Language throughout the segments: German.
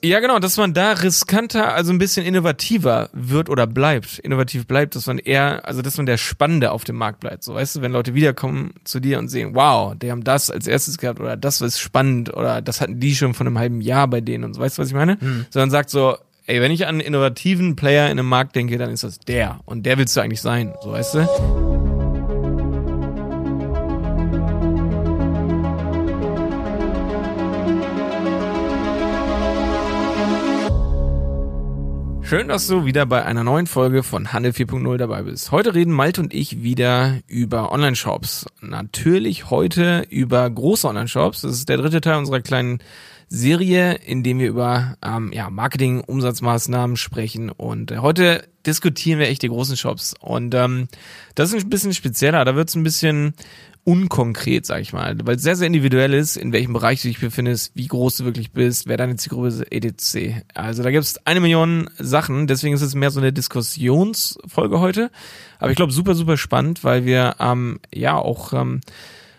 Ja, genau, dass man da riskanter, also ein bisschen innovativer wird oder bleibt. Innovativ bleibt, dass man eher, also dass man der Spannende auf dem Markt bleibt. So, weißt du, wenn Leute wiederkommen zu dir und sehen, wow, die haben das als erstes gehabt oder das ist spannend oder das hatten die schon von einem halben Jahr bei denen und so, weißt du, was ich meine? Hm. Sondern sagt so, ey, wenn ich an einen innovativen Player in einem Markt denke, dann ist das der. Und der willst du eigentlich sein, so, weißt du? Schön, dass du wieder bei einer neuen Folge von Handel 4.0 dabei bist. Heute reden Malte und ich wieder über Online-Shops. Natürlich heute über große Online-Shops. Das ist der dritte Teil unserer kleinen Serie, in dem wir über ähm, ja, Marketing, Umsatzmaßnahmen sprechen. Und äh, heute diskutieren wir echt die großen Shops. Und ähm, das ist ein bisschen spezieller. Da wird es ein bisschen unkonkret, sag ich mal, weil es sehr, sehr individuell ist, in welchem Bereich du dich befindest, wie groß du wirklich bist, wer deine Zielgruppe ist, etc. Also da gibt es eine Million Sachen, deswegen ist es mehr so eine Diskussionsfolge heute. Aber ich glaube, super, super spannend, weil wir ähm, ja auch ähm,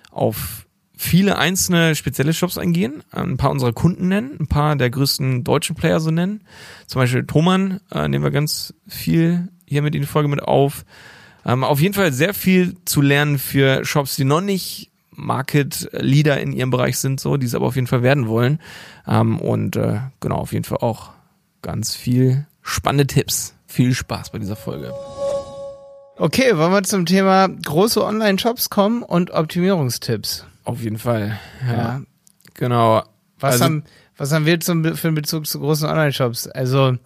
auf viele einzelne spezielle Shops eingehen, ein paar unserer Kunden nennen, ein paar der größten deutschen Player so nennen. Zum Beispiel Thomann äh, nehmen wir ganz viel hier mit in die Folge mit auf. Ähm, auf jeden Fall sehr viel zu lernen für Shops, die noch nicht Market Leader in ihrem Bereich sind, so, die es aber auf jeden Fall werden wollen. Ähm, und äh, genau, auf jeden Fall auch ganz viel spannende Tipps. Viel Spaß bei dieser Folge. Okay, wollen wir zum Thema große Online-Shops kommen und Optimierungstipps. Auf jeden Fall. Ja. Ja. Genau. Was, Also- haben, was haben wir zum, für einen Bezug zu großen Online-Shops? Also,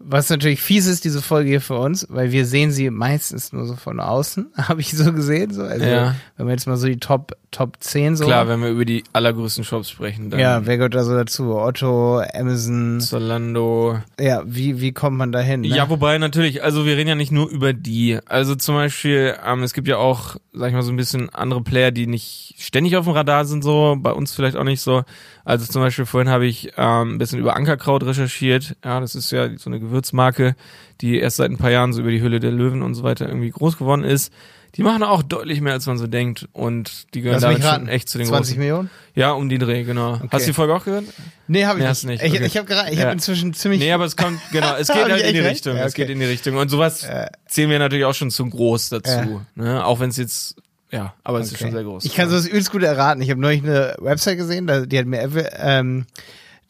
was natürlich fies ist, diese Folge hier für uns, weil wir sehen sie meistens nur so von außen, habe ich so gesehen. So. Also, Ja. wenn wir jetzt mal so die Top, Top 10 so. Klar, wenn wir über die allergrößten Shops sprechen, dann ja, wer gehört da so dazu? Otto, Amazon. Zalando. Ja, wie, wie kommt man da hin? Ne? Ja, wobei natürlich, also wir reden ja nicht nur über die. Also zum Beispiel, ähm, es gibt ja auch, sag ich mal, so ein bisschen andere Player, die nicht ständig auf dem Radar sind, so, bei uns vielleicht auch nicht so. Also zum Beispiel vorhin habe ich ähm, ein bisschen über Ankerkraut recherchiert. Ja, das ist ja so eine Gewürzmarke, die erst seit ein paar Jahren so über die Hülle der Löwen und so weiter irgendwie groß geworden ist. Die machen auch deutlich mehr, als man so denkt. Und die gehören Lass mich damit raten. schon echt zu den 20 großen. Millionen? Ja, um die Dreh, genau. Hast du die Folge auch gehört? Nee, habe ich Nee, nicht. nicht, Ich, okay. ich habe gerade, ich Ja. habe inzwischen ziemlich. Nee, aber es kommt, genau, es geht Hab halt in die recht? Richtung. Ja, Es okay. geht in die Richtung. Und sowas Äh. zählen wir natürlich auch schon zu groß dazu. Ja. Ne? Auch wenn es jetzt, ja, aber es ist Okay. schon sehr groß. Ich kann so das übelst gut erraten. Ich habe neulich eine Website gesehen, da, die hat mir Evi, ähm,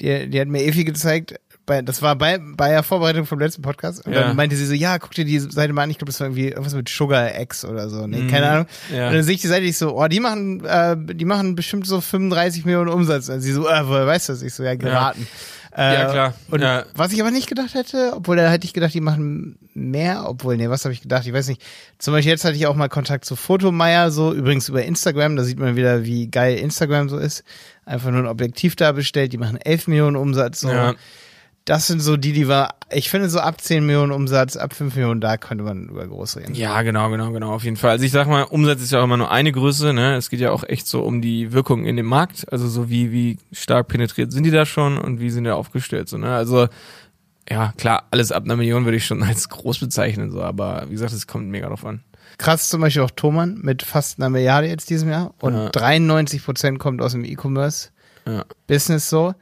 die, die hat mir Evi gezeigt. Bei, das war bei, bei der Vorbereitung vom letzten Podcast. Und Ja. dann meinte sie so, ja, guck dir die Seite mal an. Ich glaube, das war irgendwie irgendwas mit Sugar X oder so. Nee, Mhm. keine Ahnung. Ja. Und dann sehe ich die Seite, ich so, oh, die machen, äh, die machen bestimmt so 35 Millionen Umsatz. Und sie so, äh, woher weißt du das? Ich so, ja, geraten. Äh, Ja, klar. Und Ja. was ich aber nicht gedacht hätte, obwohl da hätte ich gedacht, die machen mehr, obwohl, nee, was habe ich gedacht? Ich weiß nicht. Zum Beispiel jetzt hatte ich auch mal Kontakt zu Fotomeier, so übrigens über Instagram, da sieht man wieder, wie geil Instagram so ist. Einfach nur ein Objektiv da bestellt, die machen 11 Millionen Umsatz, so. Ja. Das sind so die, die war, ich finde so ab 10 Millionen Umsatz, ab 5 Millionen, da könnte man über groß reden. Ja, genau, genau, genau, auf jeden Fall. Also ich sag mal, Umsatz ist ja auch immer nur eine Größe, ne? Es geht ja auch echt so um die Wirkung in dem Markt, also so wie, wie stark penetriert sind die da schon und wie sind die aufgestellt, so, ne? Also, ja, klar, alles ab einer Million würde ich schon als groß bezeichnen, so, aber wie gesagt, es kommt mega drauf an. Krass zum Beispiel auch Thomann mit fast einer Milliarde jetzt diesem Jahr und Ja. 93 Prozent kommt aus dem E-Commerce. Ja. Business so.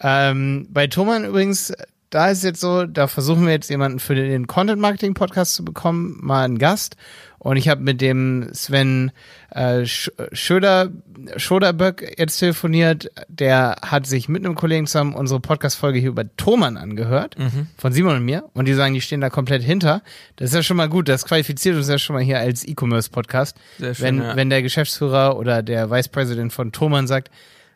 Ähm, bei Thomann übrigens, da ist jetzt so, da versuchen wir jetzt jemanden für den Content Marketing Podcast zu bekommen, mal einen Gast. Und ich habe mit dem Sven äh, Sch- Schöder, Schoderböck jetzt telefoniert. Der hat sich mit einem Kollegen zusammen unsere Podcast-Folge hier über Thomann angehört, von Simon und mir. Und die sagen, die stehen da komplett hinter. Das ist ja schon mal gut. Das qualifiziert uns ja schon mal hier als E-Commerce-Podcast. Wenn, ja. wenn der Geschäftsführer oder der Vice President von Thomann sagt,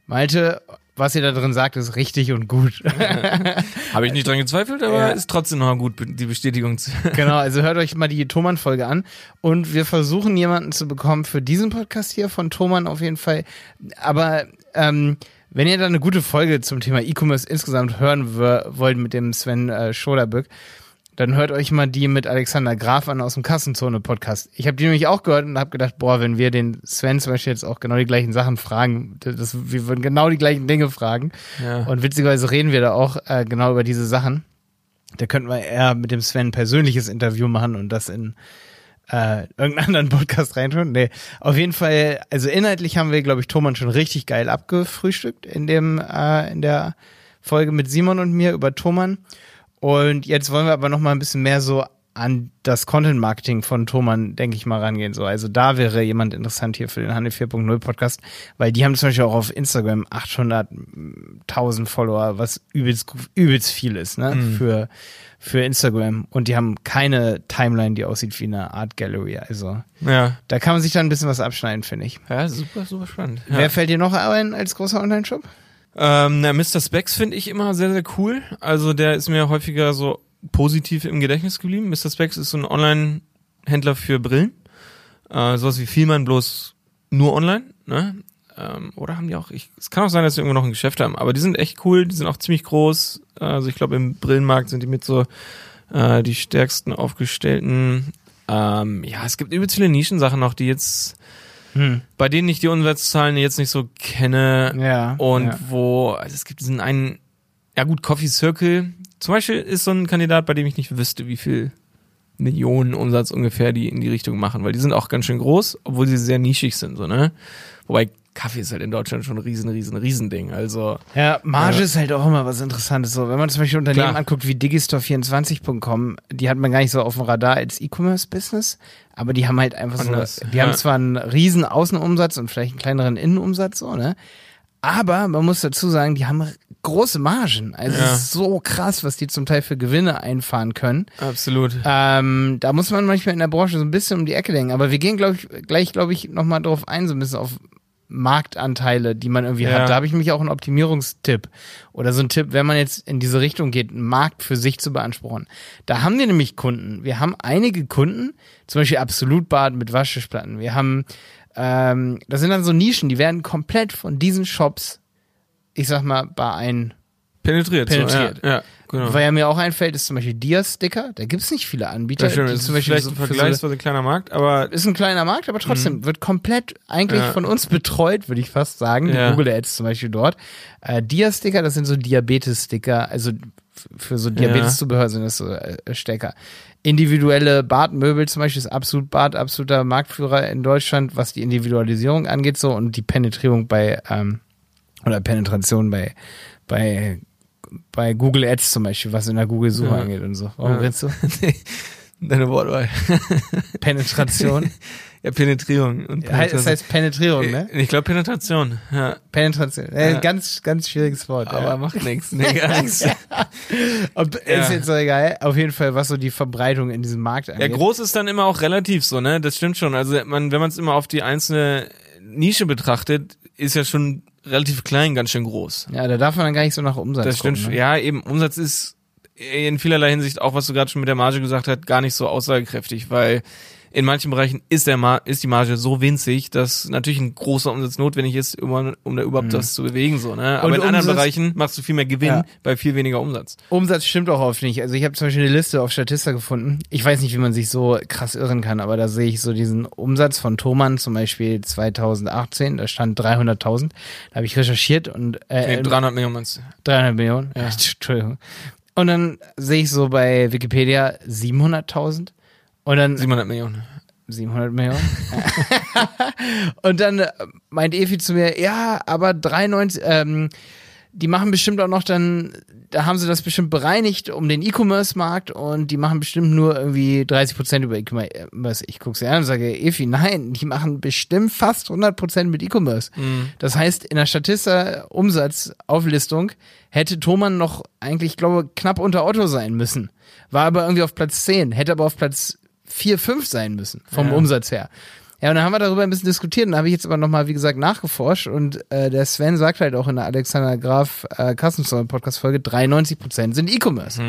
Malte, was ihr da drin sagt, ist richtig und gut. Habe ich nicht dran gezweifelt, aber Ja. ist trotzdem noch gut, die Bestätigung zu. genau, also hört euch mal die Thomann-Folge an. Und wir versuchen jemanden zu bekommen für diesen Podcast hier von Thomann auf jeden Fall. Aber ähm, wenn ihr da eine gute Folge zum Thema E-Commerce insgesamt hören wollt mit dem Sven äh, Schoderböck, dann hört euch mal die mit Alexander Graf an aus dem Kassenzone-Podcast. Ich habe die nämlich auch gehört und habe gedacht, boah, wenn wir den Sven zum Beispiel jetzt auch genau die gleichen Sachen fragen, das, wir würden genau die gleichen Dinge fragen. Ja. Und witzigerweise reden wir da auch äh, genau über diese Sachen. Da könnten wir eher mit dem Sven ein persönliches Interview machen und das in äh, irgendeinen anderen Podcast reintun. Nee, auf jeden Fall, also inhaltlich haben wir, glaube ich, Thomann schon richtig geil abgefrühstückt in dem, äh, in der Folge mit Simon und mir über Thomann. Und jetzt wollen wir aber noch mal ein bisschen mehr so an das Content Marketing von Thomann, denke ich mal, rangehen. So, also da wäre jemand interessant hier für den Handel 4.0 Podcast, weil die haben zum Beispiel auch auf Instagram 800.000 Follower, was übelst, übelst viel ist, ne, Mhm. für, für Instagram. Und die haben keine Timeline, die aussieht wie eine Art Gallery. Also Ja. da kann man sich dann ein bisschen was abschneiden, finde ich. Ja, super, super spannend. Ja. Wer fällt dir noch ein als großer Online-Shop? Ähm, na, Mr. Specs finde ich immer sehr, sehr cool. Also der ist mir häufiger so positiv im Gedächtnis geblieben. Mr. Specs ist so ein Online-Händler für Brillen. Äh, sowas wie Vielmann bloß nur online, ne? Ähm, oder haben die auch, ich, es kann auch sein, dass sie irgendwo noch ein Geschäft haben, aber die sind echt cool, die sind auch ziemlich groß. Also ich glaube, im Brillenmarkt sind die mit so äh, die stärksten aufgestellten. Ähm, ja, es gibt übelst viele Nischensachen noch, die jetzt, Hm. bei denen ich die Umsatzzahlen jetzt nicht so kenne. Ja. Und ja. wo, also es gibt diesen einen, ja gut, Coffee Circle. Zum Beispiel ist so ein Kandidat, bei dem ich nicht wüsste, wie viel Millionen Umsatz ungefähr die in die Richtung machen, weil die sind auch ganz schön groß, obwohl sie sehr nischig sind, so, ne? Wobei Kaffee ist halt in Deutschland schon ein riesen, riesen, riesen Ding. Also, Ja, Marge Ja. ist halt auch immer was Interessantes. So, wenn man zum Beispiel Unternehmen Klar. anguckt wie Digistore24.com, die hat man gar nicht so auf dem Radar als E-Commerce-Business, aber die haben halt einfach Anders, so, die ja. haben zwar einen riesen Außenumsatz und vielleicht einen kleineren Innenumsatz, so, ne? Aber man muss dazu sagen, die haben große Margen. Also Ja. es ist so krass, was die zum Teil für Gewinne einfahren können. absolut. Ähm, da muss man manchmal in der Branche so ein bisschen um die Ecke denken. Aber wir gehen, glaube ich, gleich, glaube ich, nochmal drauf ein, so ein bisschen auf Marktanteile, die man irgendwie Ja. hat. Da habe ich mich auch einen Optimierungstipp oder so ein Tipp, wenn man jetzt in diese Richtung geht, einen Markt für sich zu beanspruchen. Da haben wir nämlich Kunden. Wir haben einige Kunden, zum Beispiel Absolutbad mit Waschtischplatten. Wir haben, ähm, das sind dann so Nischen, die werden komplett von diesen Shops, ich sag mal, bei ein Penetriert. penetriert. So, ja, ja, genau. weil ja mir auch einfällt, ist zum Beispiel Dia-Sticker. Da gibt's nicht viele Anbieter. Das stimmt, ist zum Beispiel vielleicht so ein für so- vergleichsweise kleiner Markt, aber ist ein kleiner Markt, aber trotzdem wird komplett eigentlich Ja. von uns betreut, würde ich fast sagen. Ja. Google Ads zum Beispiel dort. Äh, Dia-Sticker, das sind so Diabetes-Sticker, also für so Diabetes-Zubehör sind das so äh, Stecker. Individuelle Badmöbel zum Beispiel ist absolut Bad, absoluter Marktführer in Deutschland, was die Individualisierung angeht so und die Penetrierung bei ähm, oder Penetration bei bei bei Google Ads zum Beispiel, was in der Google-Suche Ja. angeht und so. Warum Ja. redest du? deine Wortwahl. Penetration. Ja, Penetrierung. Und Ja, Es heißt Penetrierung, ne? Ich glaube Penetration, ja. Penetration. Äh, Ja. Ganz, ganz schwieriges Wort. Aber ja. macht nichts. Nee, gar nichts. Ob, Ja. Ist jetzt so egal. Auf jeden Fall, was so die Verbreitung in diesem Markt Ja, angeht. groß ist dann immer auch relativ so, ne? Das stimmt schon. Also man, wenn man es immer auf die einzelne Nische betrachtet, ist ja schon relativ klein, ganz schön groß. Ja, da darf man dann gar nicht so nach Umsatz Das stimmt. gucken, ne? Ja, eben Umsatz ist in vielerlei Hinsicht auch, was du gerade schon mit der Marge gesagt hast, gar nicht so aussagekräftig, weil in manchen Bereichen ist der Mar ist die Marge so winzig, dass natürlich ein großer Umsatz notwendig ist, um, um da überhaupt das zu bewegen, so, ne? Aber Mhm. Und in anderen Umsatz- Bereichen machst du viel mehr Gewinn Ja. bei viel weniger Umsatz. Umsatz stimmt auch oft nicht. Also ich habe zum Beispiel eine Liste auf Statista gefunden. Ich weiß nicht, wie man sich so krass irren kann, aber da sehe ich so diesen Umsatz von Thomann zum Beispiel 2018, da stand 300.000. Da habe ich recherchiert und äh, Nee, 300 Millionen meinst du? 300 Millionen. Ja. Entschuldigung. Und dann sehe ich so bei Wikipedia 700.000 und dann 700 Millionen. 700 Millionen. und dann äh, meint Efi zu mir, ja, aber 93, ähm, die machen bestimmt auch noch dann, da haben sie das bestimmt bereinigt um den E-Commerce-Markt und die machen bestimmt nur irgendwie 30 Prozent über E-Commerce. Ich gucke sie an und sage, Efi, nein, die machen bestimmt fast 100 Prozent mit E-Commerce. Das heißt, in der Statista-Umsatzauflistung hätte Thomann noch eigentlich, glaube knapp unter Otto sein müssen. War aber irgendwie auf Platz 10, hätte aber auf Platz 4, 5 sein müssen, vom Ja. Umsatz her. Ja, und dann haben wir darüber ein bisschen diskutiert und habe ich jetzt aber nochmal, wie gesagt, nachgeforscht und äh, der Sven sagt halt auch in der Alexander Graf äh, Kassenzone Podcast Folge, 93% sind E-Commerce.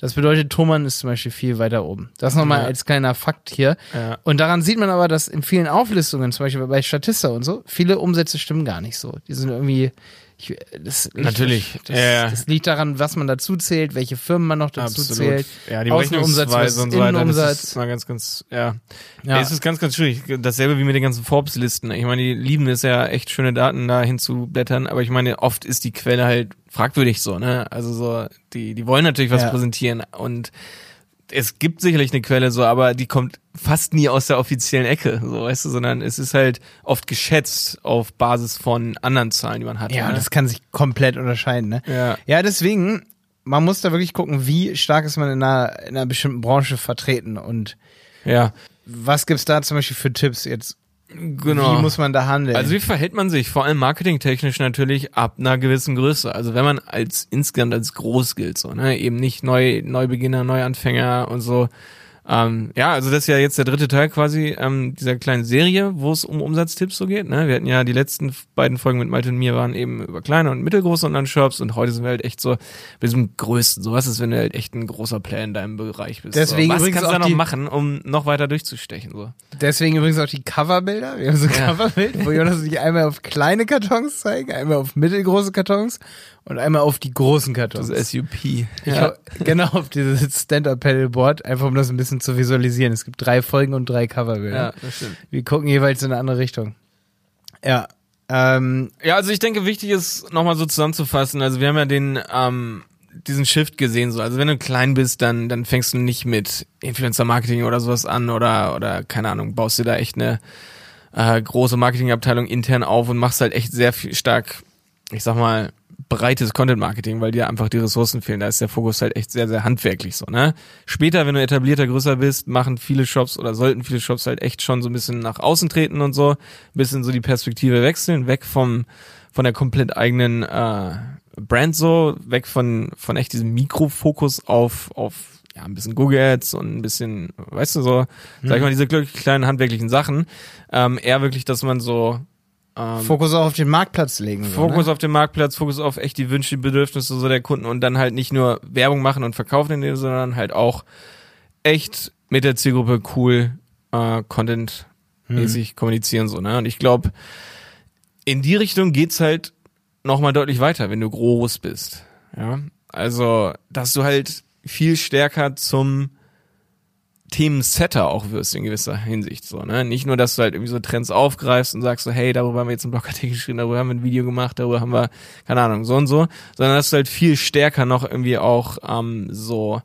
Das bedeutet, Thomann ist zum Beispiel viel weiter oben. Das nochmal Ja. als kleiner Fakt hier. Ja. Und daran sieht man aber, dass in vielen Auflistungen, zum Beispiel bei Statista und so, viele Umsätze stimmen gar nicht so. Die sind irgendwie, ich, das liegt, Natürlich. Das, Ja, das liegt daran, was man dazu zählt, welche Firmen man noch dazu Absolut. zählt. Ja, die Außenumsatz Berechnungsweise und versus so weiter. Das ist mal ganz, ganz, ja. Ja. ja. Es ist ganz, ganz schwierig. Dasselbe wie mit den ganzen Forbes-Listen. Ich meine, die lieben es ja echt schöne Daten da hinzublättern, aber ich meine, oft ist die Quelle halt fragwürdig so, ne? Also so, die, die wollen natürlich was Ja. präsentieren und es gibt sicherlich eine Quelle so, aber die kommt fast nie aus der offiziellen Ecke, so weißt du, sondern es ist halt oft geschätzt auf Basis von anderen Zahlen, die man hat. Ja, ne? das kann sich komplett unterscheiden, ne? Ja. Ja, deswegen, man muss da wirklich gucken, wie stark ist man in einer, in einer bestimmten Branche vertreten und ja, was gibt's da zum Beispiel für Tipps jetzt? Genau. Wie muss man da handeln? Also wie verhält man sich, vor allem marketingtechnisch natürlich ab einer gewissen Größe. Also wenn man als insgesamt als groß gilt, so, ne, eben nicht Neu, Neubeginner, Neuanfänger und so. Ähm, ja, also das ist ja jetzt der dritte Teil quasi ähm, dieser kleinen Serie, wo es um Umsatztipps so geht. Ne? Wir hatten ja die letzten beiden Folgen mit Malte und mir waren eben über kleine und mittelgroße Online-Shops und heute sind wir halt echt so bei diesem größten. So was ist, wenn du halt echt ein großer Player in deinem Bereich bist. Deswegen so, was übrigens kannst du da noch machen, um noch weiter durchzustechen? So. Deswegen übrigens auch die Coverbilder. Wir haben so ein Ja. Coverbild, wo Jonas sich einmal auf kleine Kartons zeigen, einmal auf mittelgroße Kartons und einmal auf die großen Kartons. Das SUP. Ich hau- genau auf dieses Stand-Up-Paddleboard, einfach um das ein bisschen zu visualisieren. Es gibt drei Folgen und drei Coverbilder. ja, das stimmt. Wir gucken jeweils in eine andere Richtung. Ja. Ähm, Ja, also ich denke, wichtig ist, nochmal so zusammenzufassen. Also wir haben ja den, ähm, diesen Shift gesehen, so. Also wenn du klein bist, dann, dann fängst du nicht mit Influencer-Marketing oder sowas an oder, oder, keine Ahnung, baust dir da echt eine, äh, große Marketingabteilung intern auf und machst halt echt sehr viel stark, ich sag mal, breites Content-Marketing, weil dir einfach die Ressourcen fehlen. Da ist der Fokus halt echt sehr, sehr handwerklich so, ne? Später, wenn du etablierter, größer bist, machen viele Shops oder sollten viele Shops halt echt schon so ein bisschen nach außen treten und so, ein bisschen so die Perspektive wechseln, weg vom, von der komplett eigenen äh, Brand so, weg von, von echt diesem Mikrofokus auf, auf ja, ein bisschen Google Ads und ein bisschen, weißt du, so, sag ich mal, diese glücklich kleinen handwerklichen Sachen. Ähm, eher wirklich, dass man so ähm, Fokus auch auf den Marktplatz legen. Fokus ne? auf den Marktplatz, Fokus auf echt die Wünsche, die Bedürfnisse so der Kunden und dann halt nicht nur Werbung machen und verkaufen in dem, sondern halt auch echt mit der Zielgruppe cool äh, Content-mäßig kommunizieren so, ne? Und ich glaube, in die Richtung geht's halt nochmal deutlich weiter, wenn du groß bist. Ja. Also, dass du halt viel stärker zum Themensetter auch wirst in gewisser Hinsicht so, ne? Nicht nur, dass du halt irgendwie so Trends aufgreifst und sagst so, hey, darüber haben wir jetzt einen Blogartikel geschrieben, darüber haben wir ein Video gemacht, darüber haben wir, keine Ahnung, so und so, sondern dass du halt viel stärker noch irgendwie auch ähm, so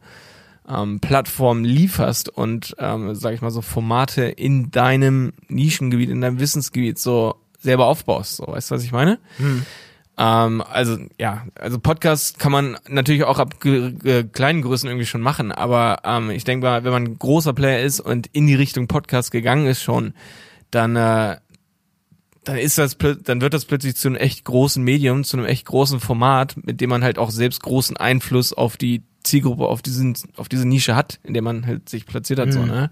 ähm, Plattformen lieferst und, ähm, sag ich mal, so Formate in deinem Nischengebiet, in deinem Wissensgebiet so selber aufbaust, so, weißt du, was ich meine? Ähm, also ja, also Podcast kann man natürlich auch ab kleinen Größen irgendwie schon machen, aber ähm, ich denke mal, wenn man ein großer Player ist und in die Richtung Podcast gegangen ist schon, dann äh, dann ist das dann wird das plötzlich zu einem echt großen Medium, zu einem echt großen Format, mit dem man halt auch selbst großen Einfluss auf die Zielgruppe, auf diesen auf diese Nische hat, in der man halt sich platziert hat, so, ne?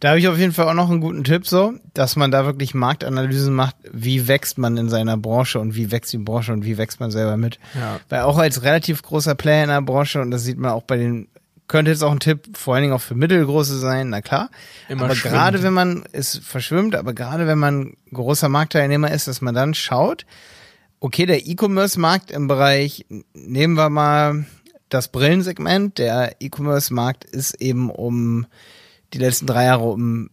Da habe ich auf jeden Fall auch noch einen guten Tipp, so, dass man da wirklich Marktanalysen macht, wie wächst man in seiner Branche und wie wächst die Branche und wie wächst man selber mit. Ja. Weil auch als relativ großer Player in der Branche, und das sieht man auch bei den, könnte jetzt auch ein Tipp vor allen Dingen auch für mittelgroße sein, na klar. Immer aber schwimmt. gerade wenn man, es verschwimmt, aber gerade wenn man großer Marktteilnehmer ist, dass man dann schaut, okay, der E-Commerce-Markt im Bereich, nehmen wir mal das Brillensegment, der E-Commerce-Markt ist eben um die letzten drei Jahre um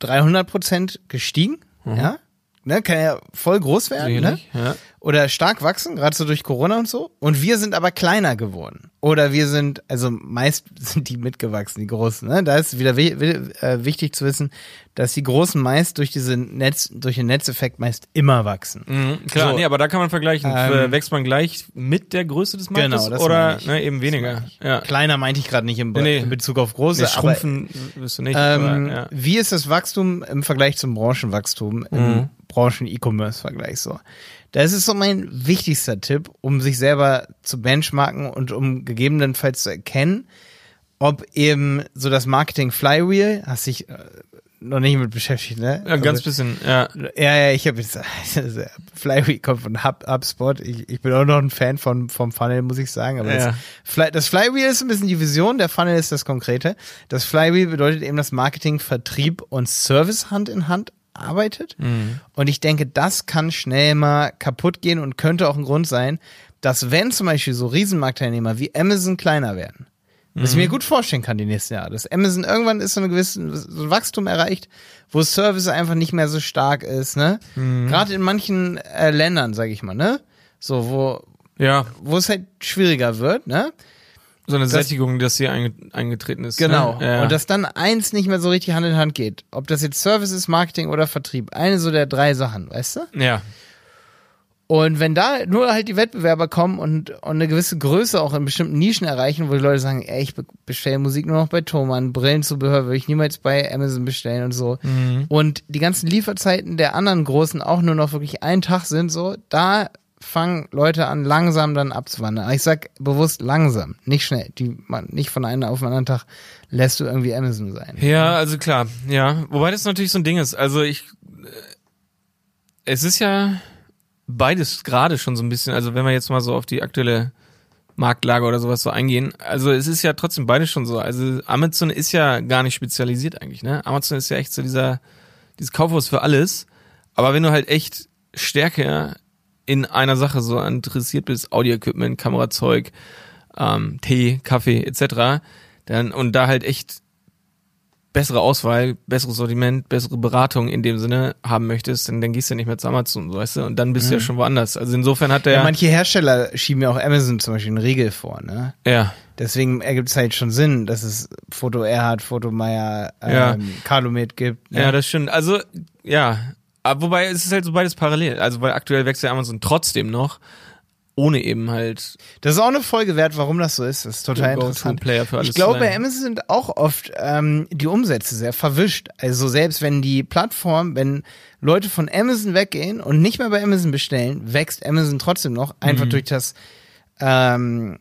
300 Prozent gestiegen, ja, ne, kann ja voll groß werden, ne? Ja. Oder stark wachsen, gerade so durch Corona und so. Und wir sind aber kleiner geworden. Oder wir sind, also meist sind die mitgewachsen, die Großen. Ne? Da ist wieder wi wi äh, wichtig zu wissen, dass die Großen meist durch diese Netz, durch den Netzeffekt meist immer wachsen. Mhm, klar, So. nee, aber da kann man vergleichen. Ähm, Äh, Wächst man gleich mit der Größe des Marktes Genau, das oder ne, eben weniger? Ja. Kleiner meinte ich gerade nicht im Be Nee, in Bezug auf große, Nee, aber schrumpfen wirst du nicht. Ähm, aber, ja. Wie ist das Wachstum im Vergleich zum Branchenwachstum, Mhm. Branchen-E-Commerce-Vergleich so? Das ist so mein wichtigster Tipp, um sich selber zu benchmarken und um gegebenenfalls zu erkennen, ob eben so das Marketing Flywheel, hast dich äh, noch nicht mit beschäftigt, ne? ja, ganz Also- bisschen, ja. ja, ja, ich habe jetzt Flywheel kommt von Hub, HubSpot. Ich, ich bin auch noch ein Fan von vom Funnel, muss ich sagen. Aber Ja. das, das Flywheel ist ein bisschen die Vision, der Funnel ist das Konkrete. Das Flywheel bedeutet eben, dass Marketing, Vertrieb und Service Hand in Hand arbeitet. Und ich denke, das kann schnell mal kaputt gehen und könnte auch ein Grund sein, dass wenn zum Beispiel so Riesenmarktteilnehmer wie Amazon kleiner werden, was ich mir gut vorstellen kann die nächsten Jahre. Dass Amazon irgendwann ist so ein gewisses so ein Wachstum erreicht, wo Service einfach nicht mehr so stark ist, ne? Gerade in manchen äh, Ländern, sag ich mal, ne? So, wo, Ja, wo es halt schwieriger wird, ne? So eine Sättigung, dass hier einge eingetreten ist. Genau. Ne? Ja. Und dass dann eins nicht mehr so richtig Hand in Hand geht. Ob das jetzt Service ist, Marketing oder Vertrieb. Eine so der drei Sachen, weißt du? ja. Und wenn da nur halt die Wettbewerber kommen und, und eine gewisse Größe auch in bestimmten Nischen erreichen, wo die Leute sagen, ey, ich be- bestelle Musik nur noch bei Thomann, Brillenzubehör würde ich niemals bei Amazon bestellen und so. Und die ganzen Lieferzeiten der anderen Großen auch nur noch wirklich einen Tag sind, so, da fangen Leute an, langsam dann abzuwandern. Aber Ich sag bewusst langsam, nicht schnell. Die, man, nicht von einem auf den anderen Tag lässt du irgendwie Amazon sein. Ja, also klar, ja. Wobei das natürlich so ein Ding ist. Also ich, äh, es ist ja beides gerade schon so ein bisschen, also wenn wir jetzt mal so auf die aktuelle Marktlage oder sowas so eingehen, also es ist ja trotzdem beides schon so. Also Amazon ist ja gar nicht spezialisiert eigentlich, ne? Amazon ist ja echt so dieser, dieses Kaufhaus für alles. Aber wenn du halt echt stärker in einer Sache so interessiert bist, Audio-Equipment, Kamerazeug, ähm, Tee, Kaffee etc., dann und da halt echt bessere Auswahl, besseres Sortiment, bessere Beratung in dem Sinne haben möchtest, dann, dann gehst du ja nicht mehr zu Amazon, weißt du, und dann bist du ja schon woanders. Also insofern hat der Ja, manche Hersteller schieben ja auch Amazon zum Beispiel einen Riegel vor, ne? ja, Deswegen ergibt es halt schon Sinn, dass es Foto Erhard, Foto Meier, ähm, Ja. Calumet gibt. Ne? ja, das stimmt. Also ja, aber wobei es ist halt so beides parallel. Also weil aktuell wächst ja Amazon trotzdem noch, ohne eben halt Das ist auch eine Folge wert, warum das so ist. Das ist total interessant. Go-To-Player für alles Ich glaube, bei. Amazon sind auch oft ähm, die Umsätze sehr verwischt. Also selbst wenn die Plattform, wenn Leute von Amazon weggehen und nicht mehr bei Amazon bestellen, wächst Amazon trotzdem noch, einfach Mhm. durch das ähm,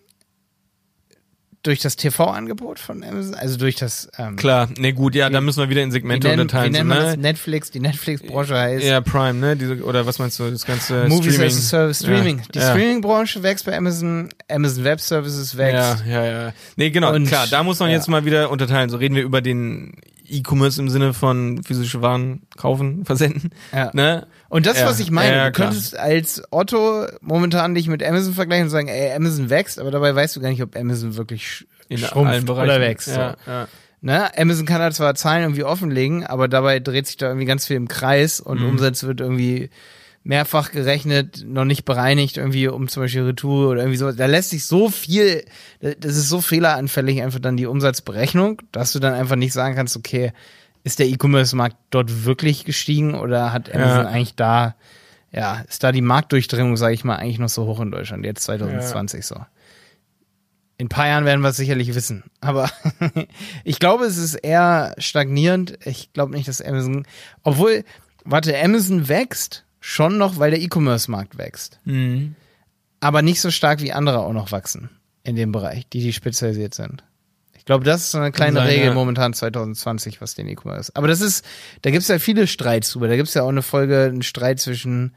durch das TV-Angebot von Amazon, also durch das ähm, Klar, ne gut, ja, da müssen wir wieder in wie Segmente nennen, wie unterteilen. So, nennt man das? ne? Netflix, die Netflix-Branche heißt. Ja, Prime, ne? Diese, oder was meinst du, das ganze Movies Streaming. as a Service, Streaming. Ja, Die ja. Streaming-Branche wächst bei Amazon, Amazon Web Services wächst. Ja, ja, ja. Nee, genau, Und- klar, da muss man jetzt mal wieder unterteilen. So reden wir über den E-Commerce im Sinne von physische Waren kaufen, versenden. Ja. Ne? Und das, Ja, was ich meine, ja, du könntest als Otto momentan dich mit Amazon vergleichen und sagen, ey, Amazon wächst, aber dabei weißt du gar nicht, ob Amazon wirklich In schrumpft allen Bereichen. oder wächst. Ja, So. Ne? Amazon kann da zwar Zahlen irgendwie offenlegen, aber dabei dreht sich da irgendwie ganz viel im Kreis und Mhm. Umsatz wird irgendwie mehrfach gerechnet, noch nicht bereinigt, irgendwie um zum Beispiel Retour oder irgendwie sowas. Da lässt sich so viel, das ist so fehleranfällig, einfach dann die Umsatzberechnung, dass du dann einfach nicht sagen kannst, okay, ist der E-Commerce-Markt dort wirklich gestiegen oder hat Amazon Ja. eigentlich da, ja, ist da die Marktdurchdringung, sage ich mal, eigentlich noch so hoch in Deutschland, jetzt 2020 so. In ein paar Jahren werden wir es sicherlich wissen. Aber ich glaube, es ist eher stagnierend. Ich glaube nicht, dass Amazon, obwohl, warte, Amazon wächst schon noch, weil der E-Commerce-Markt wächst. Mhm. Aber nicht so stark wie andere auch noch wachsen in dem Bereich, die, die spezialisiert sind. Ich glaube, das ist so eine kleine sein, Regel ja. momentan 2020, was den E-Commerce. Aber das ist, da gibt's ja viele Streits drüber. Da gibt's ja auch eine Folge, einen Streit zwischen,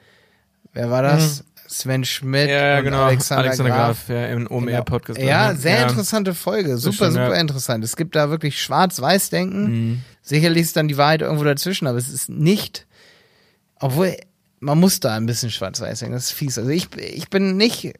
wer war das? Sven Schmidt Mhm. Ja, ja, und genau. Alexander, Graf. ja, im OMR-Podcast. Ja, ne? sehr interessante Folge. Super, super interessant. Es gibt da wirklich Schwarz-Weiß-Denken. Mhm. Sicherlich ist dann die Wahrheit irgendwo dazwischen, aber es ist nicht, obwohl man muss da ein bisschen Schwarz-Weiß denken. Das ist fies. Also ich, ich bin nicht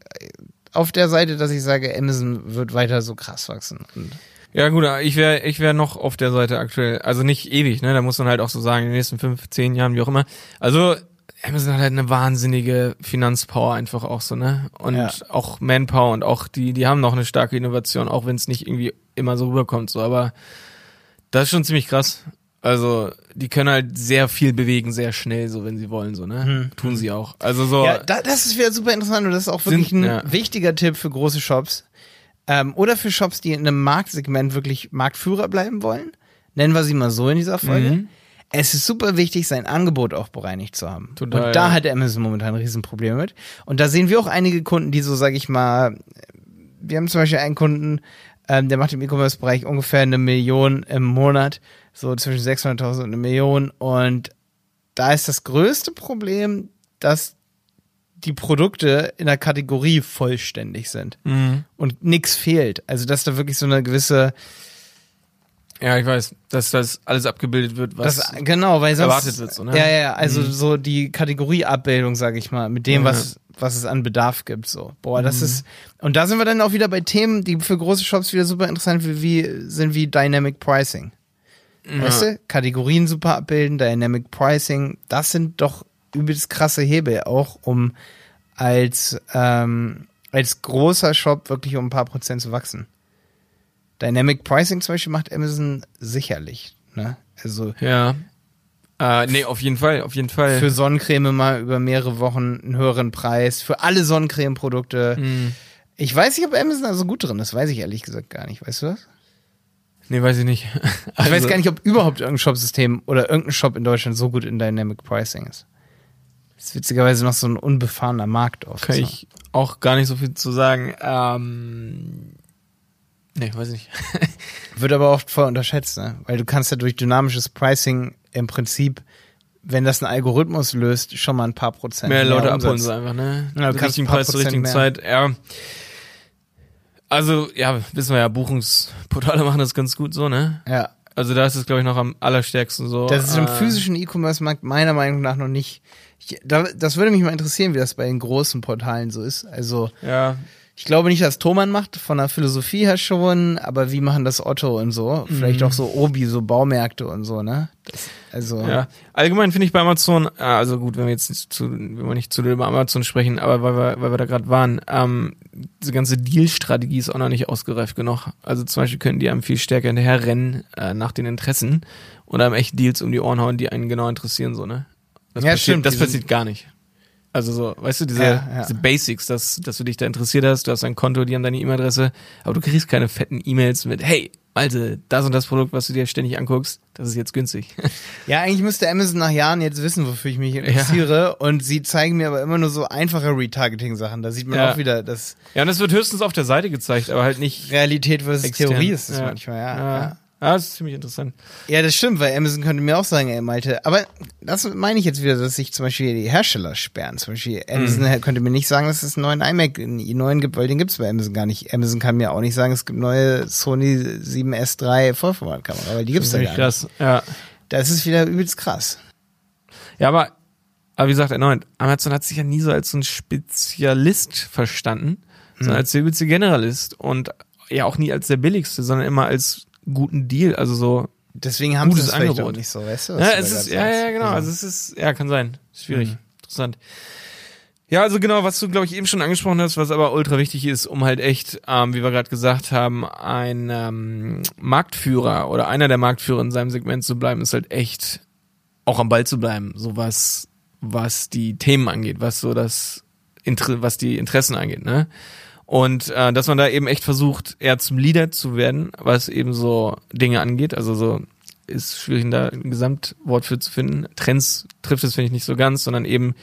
auf der Seite, dass ich sage, Amazon wird weiter so krass wachsen. Und Ja gut, ich wäre ich wär noch auf der Seite aktuell. Also nicht ewig, ne? Da muss man halt auch so sagen, in den nächsten fünf, zehn Jahren, wie auch immer. Also Amazon hat halt eine wahnsinnige Finanzpower einfach auch so, ne? Und Ja. auch Manpower und auch die, die haben noch eine starke Innovation, auch wenn es nicht irgendwie immer so rüberkommt, so. Aber das ist schon ziemlich krass. Also, die können halt sehr viel bewegen, sehr schnell, so wenn sie wollen, so, ne? Tun sie auch. Also so. Ja, da, das ist wieder super interessant und das ist auch wirklich Sind- ein ja. wichtiger Tipp für große Shops. Ähm, oder für Shops, die in einem Marktsegment wirklich Marktführer bleiben wollen. Nennen wir sie mal so in dieser Folge. Mhm. Es ist super wichtig, sein Angebot auch bereinigt zu haben. Total, und da ja. hat Amazon momentan ein Riesenproblem mit. Und da sehen wir auch einige Kunden, die so, sag ich mal, wir haben zum Beispiel einen Kunden, ähm, der macht im E-Commerce-Bereich ungefähr eine Million im Monat, so zwischen 600.000 und eine Million. Und da ist das größte Problem, dass die Produkte in der Kategorie vollständig sind Mhm. und nichts fehlt. Also dass da wirklich so eine gewisse, Ja, ich weiß, dass das alles abgebildet wird, was. das, genau, weil sonst erwartet wird, so, ne? Ja, ja, also so die Kategorieabbildung, sage ich mal, mit dem Ja. was was es an Bedarf gibt, so. Boah, Mhm. das ist und da sind wir dann auch wieder bei Themen, die für große Shops wieder super interessant wie, wie sind wie Dynamic Pricing. Weißt du? Kategorien super abbilden, Dynamic Pricing, das sind doch übelst krasse Hebel, auch um als, ähm, als großer Shop wirklich um ein paar Prozent zu wachsen. Dynamic Pricing zum Beispiel macht Amazon sicherlich. Ne? Also Ja. Äh, nee, auf jeden Fall, auf jeden Fall. für Sonnencreme mal über mehrere Wochen einen höheren Preis, für alle Sonnencreme-Produkte. Hm. Ich weiß nicht, ob Amazon da so gut drin ist, weiß ich ehrlich gesagt gar nicht. Weißt du das? Nee, weiß ich nicht. Ich weiß gar nicht, ob überhaupt irgendein Shopsystem oder irgendein Shop in Deutschland so gut in Dynamic Pricing ist. Das ist witzigerweise noch so ein unbefahrener Markt oft. Kann so. ich auch gar nicht so viel zu sagen. Ähm, nee, weiß ich nicht. Wird aber oft voll unterschätzt, ne? Weil du kannst ja durch dynamisches Pricing im Prinzip, wenn das ein Algorithmus löst, schon mal ein paar Prozent Mehr Leute Umsatz. abholen sie einfach, ne? Ja, du kannst paar Preis zur richtigen mehr. Zeit, ja. Also, ja, wissen wir ja, Buchungsportale machen das ganz gut so, ne? Ja. Also da ist es, glaube ich, noch am allerstärksten so. Das ist im äh, physischen E-Commerce-Markt meiner Meinung nach noch nicht. Ich, da, das würde mich mal interessieren, wie das bei den großen Portalen so ist. Also, Ja, ich glaube nicht, dass Thomann macht, von der Philosophie her schon, aber wie machen das Otto und so? Vielleicht auch so Obi, so Baumärkte und so, ne? Das, also, ja. Allgemein finde ich bei Amazon, äh, also gut, wenn wir jetzt nicht zu, wenn wir nicht zu über Amazon sprechen, aber weil wir, weil wir da gerade waren, ähm, diese ganze Deal-Strategie ist auch noch nicht ausgereift genug. Also zum Beispiel können die einem viel stärker hinterher rennen äh, nach den Interessen und einem echt Deals um die Ohren hauen, die einen genau interessieren, so, ne? Das Ja, passiert, stimmt, Das passiert gar nicht. Also so, weißt du, diese, Ja, ja. diese Basics, dass, dass du dich da interessiert hast, du hast ein Konto, die haben deine E-Mail-Adresse, aber du kriegst keine fetten E-Mails mit, hey, Malte, das und das Produkt, was du dir ständig anguckst, das ist jetzt günstig. Ja, eigentlich müsste Amazon nach Jahren jetzt wissen, wofür ich mich interessiere. Und sie zeigen mir aber immer nur so einfache Retargeting-Sachen. Da sieht man Ja. auch wieder, dass Ja, und das wird höchstens auf der Seite gezeigt, aber halt nicht Realität versus extern. Theorie ist es ja. manchmal, ja. Ja. Ja, das ist ziemlich interessant. Ja, das stimmt, weil Amazon könnte mir auch sagen, ey Malte, aber das meine ich jetzt wieder, dass sich zum Beispiel die Hersteller sperren. Zum Beispiel Amazon Mhm. könnte mir nicht sagen, dass es einen neuen iMac, einen i9 gibt, weil den gibt's bei Amazon gar nicht. Amazon kann mir auch nicht sagen, es gibt neue Sony 7S3 Vollformatkamera, weil die gibt's da gar nicht. krass. Ja. Das ist wieder übelst krass. ja, aber, aber wie gesagt, erneut, Amazon hat sich ja nie so als so ein Spezialist verstanden, sondern als der übelste Generalist und ja auch nie als der billigste, sondern immer als guten Deal, also so Deswegen haben Gutes sie vielleicht Angebot. nicht so, weißt du? was Ja, es ist, ja, ja, genau. Also Also, es ist, ja, kann sein. Schwierig. Mhm. Interessant. Ja, also genau, was du, glaube ich, eben schon angesprochen hast, was aber ultra wichtig ist, um halt echt, ähm, wie wir gerade gesagt haben, ein ähm, Marktführer oder einer der Marktführer in seinem Segment zu bleiben, ist halt echt auch am Ball zu bleiben, so was, was die Themen angeht, was so das, was die Interessen angeht, ne? Und äh, dass man da eben echt versucht, eher zum Leader zu werden, was eben so Dinge angeht. Also so ist schwierig, da ein Gesamtwort für zu finden. Trends trifft es, finde ich, nicht so ganz, sondern eben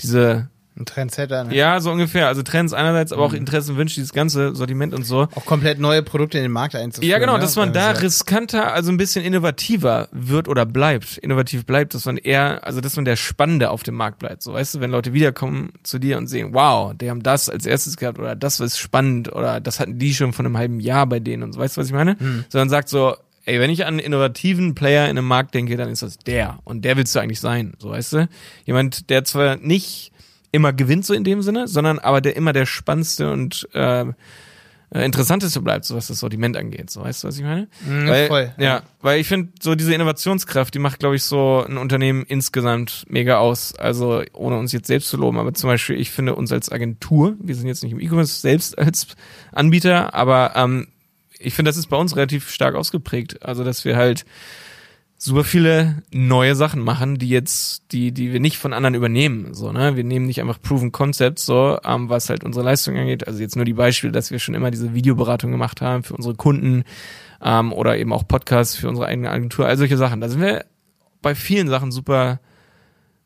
diese, ein Trendsetter, ne? ja, so ungefähr. Also Trends einerseits, aber auch Interessen, Wünsche, dieses ganze Sortiment und so. Auch komplett neue Produkte in den Markt einzuführen. Ja, genau, ne? dass man da so- riskanter, also ein bisschen innovativer wird oder bleibt, innovativ bleibt, dass man eher, also dass man der Spannende auf dem Markt bleibt. So, weißt du, wenn Leute wiederkommen zu dir und sehen, wow, die haben das als erstes gehabt oder das ist spannend oder das hatten die schon von einem halben Jahr bei denen und so, weißt du, was ich meine? Sondern sagt so, ey, wenn ich an einen innovativen Player in einem Markt denke, dann ist das der und der willst du eigentlich sein, so, weißt du? Jemand, der zwar nicht immer gewinnt so in dem Sinne, sondern aber der immer der spannendste und äh, äh, interessanteste bleibt, so was das Sortiment angeht. So, weißt du, was ich meine? Mhm, weil, voll, Ja, ja. weil ich finde, so diese Innovationskraft, die macht, glaube ich, so ein Unternehmen insgesamt mega aus. Also, ohne uns jetzt selbst zu loben, aber zum Beispiel, ich finde uns als Agentur, wir sind jetzt nicht im E-Commerce selbst als Anbieter, aber ähm, ich finde, das ist bei uns relativ stark ausgeprägt. Also, dass wir halt super viele neue Sachen machen, die jetzt, die, die wir nicht von anderen übernehmen. So, ne? Wir nehmen nicht einfach Proven Concepts, so, ähm, was halt unsere Leistung angeht. Also jetzt nur die Beispiele, dass wir schon immer diese Videoberatung gemacht haben für unsere Kunden ähm, oder eben auch Podcasts für unsere eigene Agentur, all solche Sachen. Da sind wir bei vielen Sachen super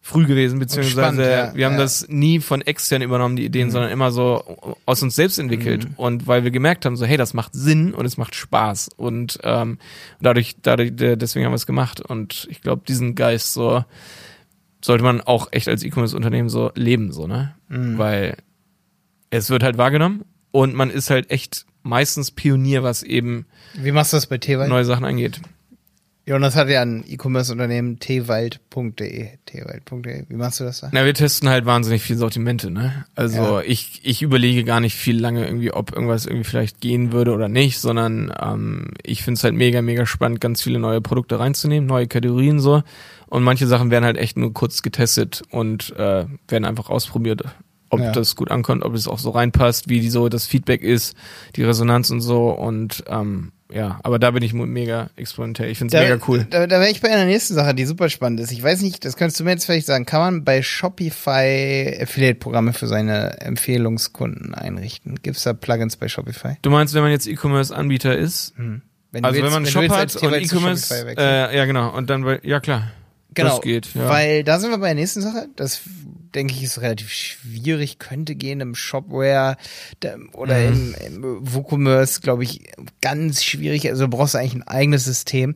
früh gewesen, beziehungsweise spannend, ja, wir haben ja. das nie von extern übernommen, die Ideen, sondern immer so aus uns selbst entwickelt. Und weil wir gemerkt haben, so, hey, das macht Sinn und es macht Spaß. Und ähm, dadurch, dadurch, deswegen haben wir es gemacht. Und ich glaube, diesen Geist so sollte man auch echt als E-Commerce-Unternehmen so leben, so, ne? Weil es wird halt wahrgenommen und man ist halt echt meistens Pionier, was eben Wie machst du das bei neue Sachen angeht. Jonas hat ja ein E-Commerce-Unternehmen, twald.de. twald.de. Wie machst du das da? Na, wir testen halt wahnsinnig viel Sortimente, ne? Also Ja. ich, ich überlege gar nicht viel lange irgendwie, ob irgendwas irgendwie vielleicht gehen würde oder nicht, sondern ähm, ich finde es halt mega, mega spannend, ganz viele neue Produkte reinzunehmen, neue Kategorien so. Und manche Sachen werden halt echt nur kurz getestet und äh, werden einfach ausprobiert, ob Ja. das gut ankommt, ob es auch so reinpasst, wie die so das Feedback ist, die Resonanz und so. Und ähm, ja, aber da bin ich mega exponentiell. Ich find's Da, mega cool. Da, da wäre ich bei einer nächsten Sache, die super spannend ist. Ich weiß nicht, das könntest du mir jetzt vielleicht sagen. Kann man bei Shopify Affiliate-Programme für seine Empfehlungskunden einrichten? Gibt es da Plugins bei Shopify? Du meinst, wenn man jetzt E-Commerce-Anbieter ist, Wenn also du wenn man einen Shop hat und E-Commerce, äh, ja genau, und dann, ja klar, Genau, das geht. Ja. weil da sind wir bei der nächsten Sache. Das denke ich ist relativ schwierig, könnte gehen im Shopware oder Mhm. im, im WooCommerce, glaube ich, ganz schwierig. Also du brauchst eigentlich ein eigenes System.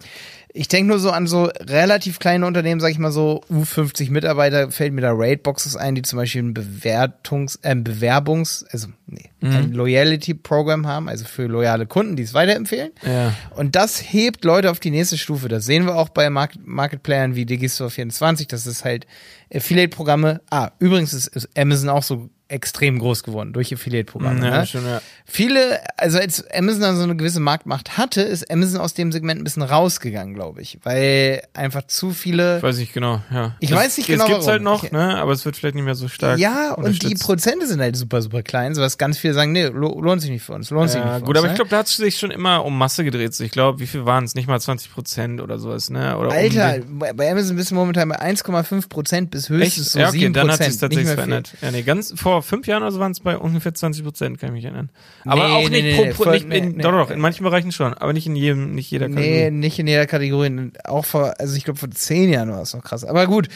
Ich denke nur so an so relativ kleine Unternehmen, sag ich mal so U50 Mitarbeiter, fällt mir da Raidboxes ein, die zum Beispiel ein Bewertungs, äh, Bewerbungs, also nee, Mhm. ein Loyalty-Programm haben, also für loyale Kunden, die es weiterempfehlen. Ja. Und das hebt Leute auf die nächste Stufe. Das sehen wir auch bei Market Marketplayern wie Digistore24. Das ist halt Affiliate-Programme. Ah, übrigens ist, ist Amazon auch so extrem groß geworden durch Affiliate-Programme. Ja, ne? schon, ja. Viele, also als Amazon dann so eine gewisse Marktmacht hatte, ist Amazon aus dem Segment ein bisschen rausgegangen, glaube ich. Weil einfach zu viele. Ich weiß nicht genau, ja. Ich Es- weiß nicht genau, Es gibt's warum. halt noch, Ich- ne, aber es wird vielleicht nicht mehr so stark ja, und die. Prozente sind halt super, super klein, sodass ganz viele sagen, nee, lo lohnt sich nicht für uns, lohnt sich nicht Ja, für gut, uns. aber ne? ich glaube, da hat es sich schon immer um Masse gedreht. Ich glaube, wie viel waren es? Nicht mal 20 Prozent oder sowas, ne? Oder um Alter, die- bei Amazon bist du momentan bei 1,5 Prozent bis höchstens Echt? so ja, okay, 7 dann hat sich tatsächlich verändert. Ja, nee, ganz vor fünf Jahren oder so waren es bei ungefähr 20 Prozent, kann ich mich erinnern. Aber Nee, auch nee, nicht nee, pro, nee, nicht in, nee, doch, nee. doch, in manchen Bereichen schon, aber nicht in jedem, nicht jeder Nee, Kategorie. nicht in jeder Kategorie. Auch vor, also ich glaube vor zehn Jahren war es noch krass. Aber gut,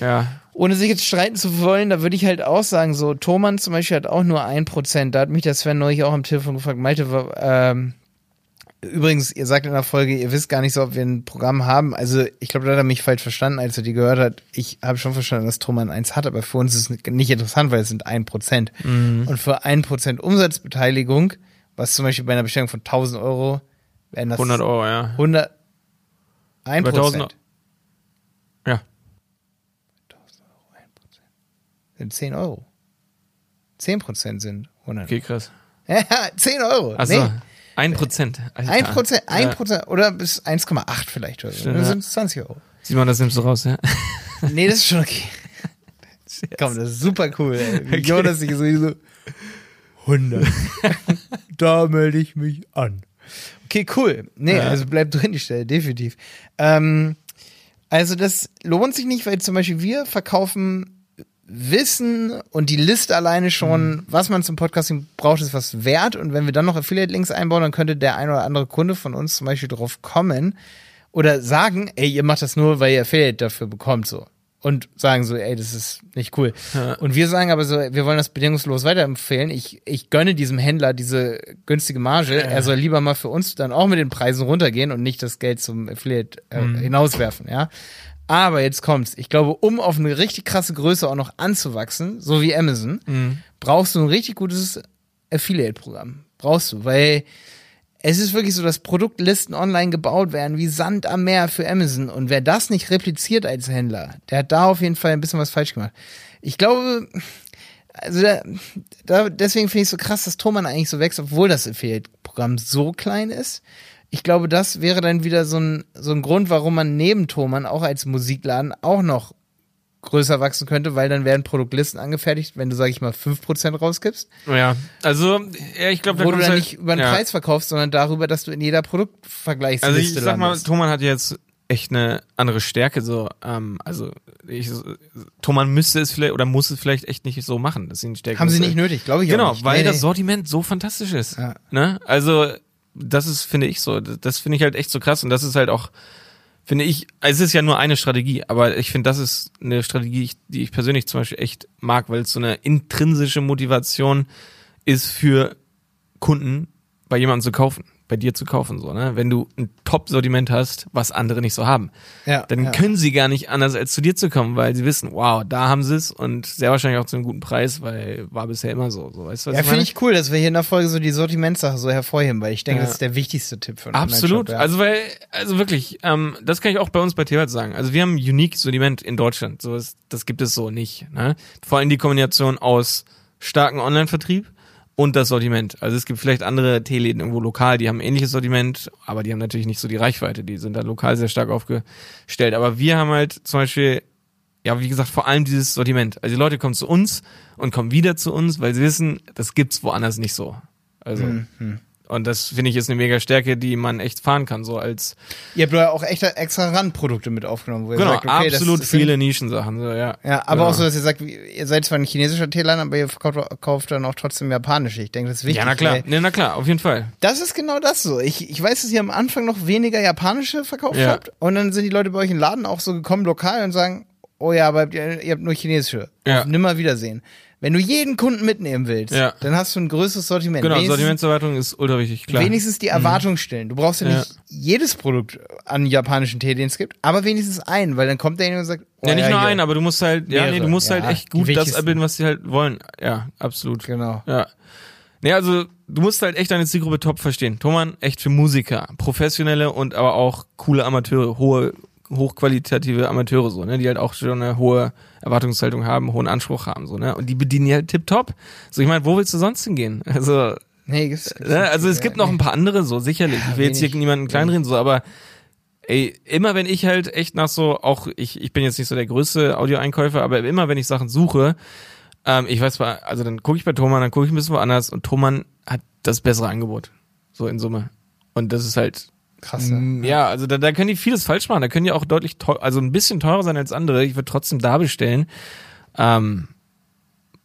Ja. ohne sich jetzt streiten zu wollen, da würde ich halt auch sagen, so Thomann zum Beispiel hat auch nur ein Prozent. Da hat mich der Sven neulich auch am Telefon gefragt, Malte, ähm, übrigens, ihr sagt in der Folge, ihr wisst gar nicht so, ob wir ein Programm haben. Also ich glaube, da hat er mich falsch verstanden, als er die gehört hat. Ich habe schon verstanden, dass Thomann eins hat, aber für uns ist es nicht interessant, weil es sind ein Prozent. Mhm. Und für ein Prozent Umsatzbeteiligung, was zum Beispiel bei einer Bestellung von 1000 Euro, wären das 100 Euro, ja. 100, ein Über 1000 Prozent. Ja. sind 10 Euro. 10 Prozent sind 100. Okay, krass. Ja, 10 Euro. Achso, Nee, ein Prozent. 1 Prozent, 1 Ja. Prozent oder bis 1,8 vielleicht. Oder so. Dann sind es 20 Euro. Simon, das nimmst du raus, ja? Nee, das ist schon okay. Komm, das ist super cool. Ey. Wie Jonas sich so 100. da melde ich mich an. Okay, cool. Nee, Ja. also bleibt drin die Stelle, definitiv. Ähm, also das lohnt sich nicht, weil zum Beispiel wir verkaufen Wissen und die Liste alleine schon, was man zum Podcasting braucht, ist was wert. Und wenn wir dann noch Affiliate-Links einbauen, dann könnte der ein oder andere Kunde von uns zum Beispiel drauf kommen oder sagen, ey, ihr macht das nur, weil ihr Affiliate dafür bekommt, so. Und sagen so, ey, das ist nicht cool. Ja. Und wir sagen aber so, wir wollen das bedingungslos weiterempfehlen. Ich, ich gönne diesem Händler diese günstige Marge. Er soll lieber mal für uns dann auch mit den Preisen runtergehen und nicht das Geld zum Affiliate äh, Mhm. hinauswerfen, ja. Aber jetzt kommt's. Ich glaube, um auf eine richtig krasse Größe auch noch anzuwachsen, so wie Amazon, Mhm. brauchst du ein richtig gutes Affiliate-Programm. Brauchst du, weil es ist wirklich so, dass Produktlisten online gebaut werden wie Sand am Meer für Amazon. Und wer das nicht repliziert als Händler, der hat da auf jeden Fall ein bisschen was falsch gemacht. Ich glaube, also da, da, deswegen finde ich es so krass, dass Thomann eigentlich so wächst, obwohl das Affiliate-Programm so klein ist. Ich glaube, das wäre dann wieder so ein, so ein Grund, warum man neben Thomann auch als Musikladen auch noch größer wachsen könnte, weil dann werden Produktlisten angefertigt, wenn du, sag ich mal, 5% rausgibst, Ja, also, ja, ich glaube, wo du dann halt, nicht über den ja. Preis verkaufst, sondern darüber, dass du in jeder Produktvergleichsliste Also ich sag mal, landest. Thomann hat jetzt echt eine andere Stärke so ähm, also ich Thomann müsste es vielleicht oder muss es vielleicht echt nicht so machen dass sie eine Stärke Haben sie nicht nötig, glaube ich genau nicht. weil Nee, das. Sortiment so fantastisch ist Ja. ne also das ist finde ich so das finde ich halt echt so krass und das ist halt auch finde ich es ist ja nur eine Strategie aber ich finde das ist eine Strategie die ich persönlich zum Beispiel echt mag weil es so eine intrinsische Motivation ist für Kunden bei jemandem zu kaufen bei dir zu kaufen so ne wenn du ein Top-Sortiment hast was andere nicht so haben ja, dann ja. können sie gar nicht anders als zu dir zu kommen, weil sie wissen, wow, da haben sie es und sehr wahrscheinlich auch zu einem guten Preis, weil war bisher immer so. so weißt du, was Ja, finde ich cool, dass wir hier in der Folge so die Sortimentssache so hervorheben, weil ich denke, Ja. das ist der wichtigste Tipp für einen Absolut. Ja. Also weil, also wirklich, ähm, das kann ich auch bei uns bei Tewald sagen. Also wir haben ein unique Sortiment in Deutschland. So ist, das gibt es so nicht. Ne? Vor allem die Kombination aus starken Online-Vertrieb und das Sortiment. Also es gibt vielleicht andere Teeläden irgendwo lokal, die haben ein ähnliches Sortiment, aber die haben natürlich nicht so die Reichweite. Die sind da lokal sehr stark aufgestellt. Aber wir haben halt zum Beispiel ja, wie gesagt, vor allem dieses Sortiment. Also die Leute kommen zu uns und kommen wieder zu uns, weil sie wissen, das gibt's woanders nicht so. Also Mhm. Und das finde ich ist eine mega Stärke, die man echt fahren kann, so als Ihr habt ja auch echt extra Randprodukte mit aufgenommen, wo ihr genau sagt, okay, absolut das viele Nischensachen, so ja. Ja, aber genau. auch so, dass ihr sagt, ihr seid zwar ein chinesischer Teeladen, aber ihr verkauft, kauft dann auch trotzdem japanische. Ich denke, das ist wichtig. Ja, na klar, weil ne, na klar, auf jeden Fall. Das ist genau das so. Ich, ich weiß, dass ihr am Anfang noch weniger japanische verkauft Ja. habt. Und dann sind die Leute bei euch im Laden auch so gekommen, lokal, und sagen, oh ja, aber ihr, habt nur chinesische. Ja. Auf nimmer Wiedersehen. Wenn du jeden Kunden mitnehmen willst, Ja. dann hast du ein größeres Sortiment. Genau, wenigstens, Sortimentserweiterung ist ultra wichtig, klar. Mhm. wenigstens die Erwartung stellen. Du brauchst ja Ja. nicht jedes Produkt an japanischen Tee, den es gibt, aber wenigstens einen, weil dann kommt derjenige und sagt, oh, ja, nicht nur hier. einen, aber du musst halt, ja, nee, Mehrere, du musst ja, halt echt gut das abbilden, was sie halt wollen. Ja, absolut. Genau. Ja. Nee, also du musst halt echt deine Zielgruppe top verstehen. Thomann, echt für Musiker, professionelle und aber auch coole Amateure, hohe, hochqualitative Amateure so, ne, die halt auch schon eine hohe Erwartungshaltung haben, hohen Anspruch haben, so, ne, und die bedienen die halt tipptopp. So, ich meine, wo willst du sonst hingehen? Also, Nee, gibt's, gibt's ne, also es ja, gibt noch ein paar andere, so, sicherlich. Ja, ich will jetzt hier niemanden kleinreden, so, aber ey, immer wenn ich halt echt nach so, auch ich, ich bin jetzt nicht so der größte Audioeinkäufer, aber immer wenn ich Sachen suche, ähm, ich weiß also dann gucke ich bei Thomann, dann gucke ich ein bisschen woanders und Thomann hat das bessere Angebot. So in Summe. Und das ist halt, krass. mm, ja, also da, da können die vieles falsch machen. Da können die auch deutlich teuer, also ein bisschen teurer sein als andere. Ich würde trotzdem da bestellen, ähm,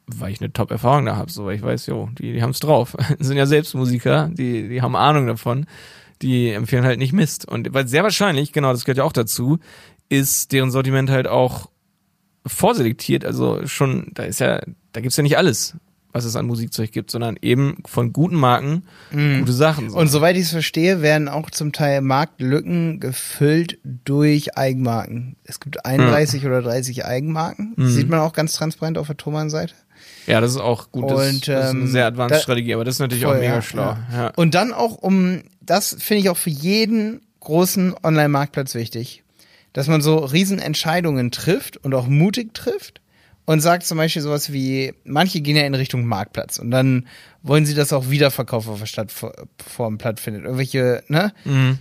weil ich eine Top-Erfahrung da habe. So, weil ich weiß, jo, die, die haben es drauf. sind ja selbst Musiker, die, die haben Ahnung davon. Die empfehlen halt nicht Mist. Und weil sehr wahrscheinlich, genau, das gehört ja auch dazu, ist deren Sortiment halt auch vorselektiert. Also schon, da ist ja, da gibt's ja nicht alles, was es an Musikzeug gibt, sondern eben von guten Marken gute Sachen. So. Und soweit ich es verstehe, werden auch zum Teil Marktlücken gefüllt durch Eigenmarken. Es gibt 31 oder 30 Eigenmarken. Mhm. Sieht man auch ganz transparent auf der Thomann-Seite. ja, das ist auch gut. Das, Und, das ist eine ähm, sehr advanced da- Strategie, aber das ist natürlich Voll, auch mega ja, schlau. Ja. Und dann auch um, das finde ich auch für jeden großen Online-Marktplatz wichtig, dass man so Riesenentscheidungen trifft und auch mutig trifft und sagt zum Beispiel sowas wie, manche gehen ja in Richtung Marktplatz und dann wollen sie das auch Wiederverkauf auf der Stadtform plattfindet. Irgendwelche, ne?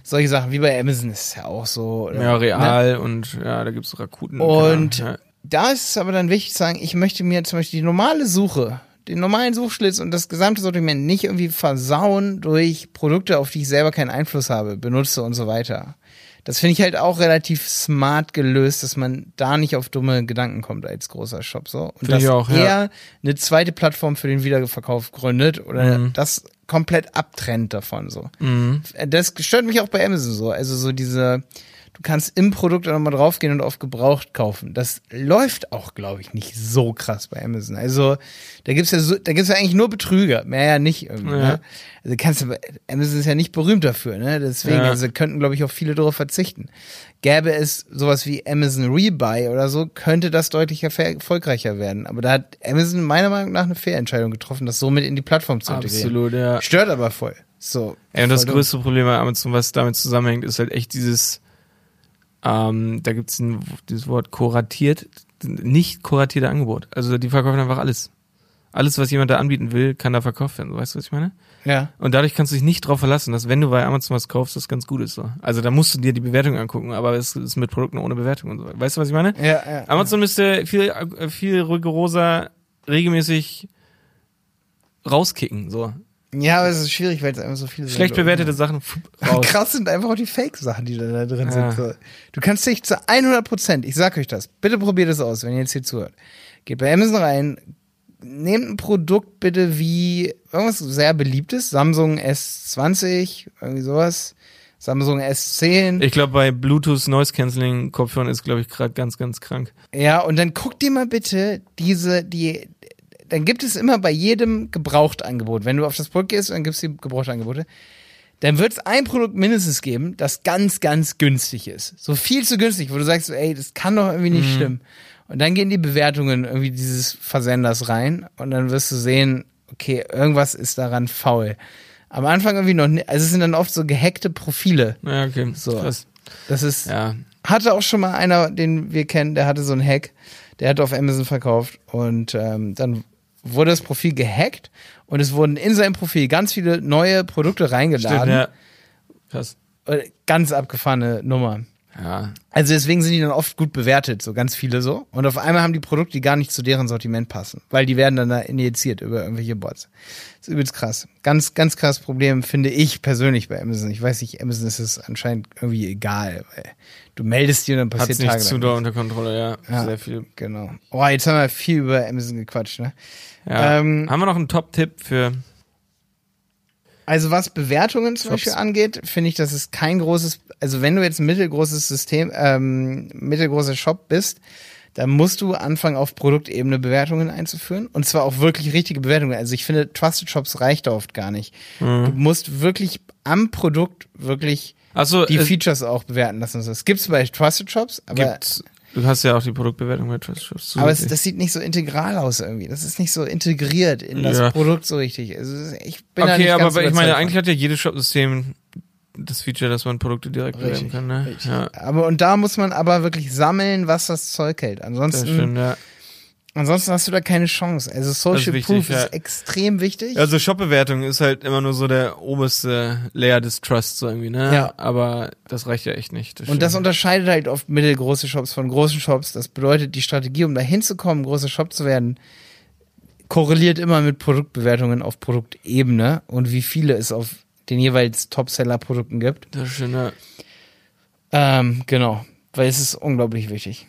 Solche Sachen, wie bei Amazon ist es ja auch so. Oder, Mhm. Ja, Ne? real und ja, da gibt's Rakuten. Und Ahnung, da ist es aber dann wichtig zu sagen, ich möchte mir zum Beispiel die normale Suche, den normalen Suchschlitz und das gesamte Sortiment nicht irgendwie versauen durch Produkte, auf die ich selber keinen Einfluss habe, benutze und so weiter. Das finde ich halt auch relativ smart gelöst, dass man da nicht auf dumme Gedanken kommt als großer Shop so. Und dass auch, ja. er eine zweite Plattform für den Wiederverkauf gründet oder Mhm. das komplett abtrennt davon so. Das stört mich auch bei Amazon so. Also so diese, du kannst im Produkt auch nochmal draufgehen und auf Gebraucht kaufen. Das läuft auch, glaube ich, nicht so krass bei Amazon. Also da gibt's ja so, da gibt's ja eigentlich nur Betrüger, mehr ja nicht irgendwie. Ja. Ne? Also kannst du, Amazon ist ja nicht berühmt dafür, ne? Deswegen, Ja. also könnten, glaube ich, auch viele darauf verzichten. Gäbe es sowas wie Amazon Rebuy oder so, könnte das deutlich erfolgreicher werden. Aber da hat Amazon meiner Meinung nach eine Fehlentscheidung getroffen, das somit in die Plattform zu integrieren. Absolut, ja. Stört aber voll. So. Ja, und das größte Problem bei Amazon, was damit zusammenhängt, ist halt echt dieses, ähm, da gibt's ein, dieses Wort kuratiert, nicht kuratierte Angebot. Also die verkaufen einfach alles. Alles, was jemand da anbieten will, kann da verkauft werden. Weißt du, was ich meine? Ja. Und dadurch kannst du dich nicht drauf verlassen, dass wenn du bei Amazon was kaufst, das ganz gut ist. So. Also da musst du dir die Bewertung angucken, aber es ist mit Produkten ohne Bewertung und so. Weißt du, was ich meine? Ja, ja. Amazon müsste viel, äh, viel rigoroser regelmäßig rauskicken. So. Ja, aber es ist schwierig, weil es einfach so viele Schlecht sind. bewertete Sachen pf, raus. Krass sind einfach auch die Fake-Sachen, die da, da drin Ja. sind. Du kannst dich zu 100 Prozent, ich sag euch das, bitte probiert es aus, wenn ihr jetzt hier zuhört. Geht bei Amazon rein, nehmt ein Produkt bitte wie irgendwas sehr beliebtes, Samsung S20, irgendwie sowas, Samsung S10. Ich glaube, bei Bluetooth Noise Cancelling Kopfhörern ist, glaube ich, gerade ganz, ganz krank. Ja, und dann guck dir mal bitte diese, die, dann gibt es immer bei jedem Gebrauchtangebot, wenn du auf das Produkt gehst, dann gibt's die Gebrauchtangebote, dann wird es ein Produkt mindestens geben, das ganz, ganz günstig ist. So viel zu günstig, wo du sagst, ey, das kann doch irgendwie nicht stimmen. Und dann gehen die Bewertungen irgendwie dieses Versenders rein und dann wirst du sehen, okay, irgendwas ist daran faul. Am Anfang irgendwie noch nicht, also es sind dann oft so gehackte Profile. Ja, okay. So. Krass. Das ist, Ja. hatte auch schon mal einer, den wir kennen, der hatte so einen Hack, der hat auf Amazon verkauft und ähm, dann wurde das Profil gehackt und es wurden in sein Profil ganz viele neue Produkte Stimmt, reingeladen. ja. Krass. Äh, Ganz abgefahrene Nummer. Ja. Also deswegen sind die dann oft gut bewertet, so ganz viele so. Und auf einmal haben die Produkte, die gar nicht zu deren Sortiment passen, weil die werden dann da injiziert über irgendwelche Bots. Das ist übelst krass. Ganz, ganz krass Problem finde ich persönlich bei Amazon. Ich weiß nicht, Amazon ist es anscheinend irgendwie egal, weil du meldest dir und dann Hat's passiert nicht Tage zu doll unter Kontrolle, ja. Ja. Sehr viel. Genau. Oh, jetzt haben wir viel über Amazon gequatscht, ne? Ja. Ähm, Haben wir noch einen Top-Tipp für Also was Bewertungen zum Shops. Beispiel angeht, finde ich, das ist kein großes, also wenn du jetzt ein mittelgroßes System, ähm, mittelgroßer Shop bist, dann musst du anfangen, auf Produktebene Bewertungen einzuführen. Und zwar auch wirklich richtige Bewertungen. Also ich finde, Trusted Shops reicht da oft gar nicht. Mhm. Du musst wirklich am Produkt wirklich Achso, die es Features auch bewerten lassen. Das gibt's bei Trusted Shops, aber, gibt, du hast ja auch die Produktbewertung bei Trust Shops aber es, das sieht nicht so integral aus irgendwie. Das ist nicht so integriert in das Ja. Produkt so richtig. Also ich bin da Okay, nicht aber ganz ich meine, eigentlich hat ja jedes Shop-System das Feature, dass man Produkte direkt bewerten Richtig, kann, ne? Richtig. Ja, Aber und da muss man aber wirklich sammeln, was das Zeug hält. das Ansonsten, stimmt, ja. Ansonsten hast du da keine Chance. Also Social wichtig, Proof ja. ist extrem wichtig. Also Shop-Bewertung ist halt immer nur so der oberste Layer des Trusts so irgendwie, ne? Ja. Aber das reicht ja echt nicht. und das unterscheidet halt oft mittelgroße Shops von großen Shops. Das bedeutet, die Strategie, um da hinzukommen, großer Shop zu werden, korreliert immer mit Produktbewertungen auf Produktebene und wie viele es auf den jeweils Topseller-Produkten gibt. Das stimmt, ja. Ähm, genau, weil es ist unglaublich wichtig.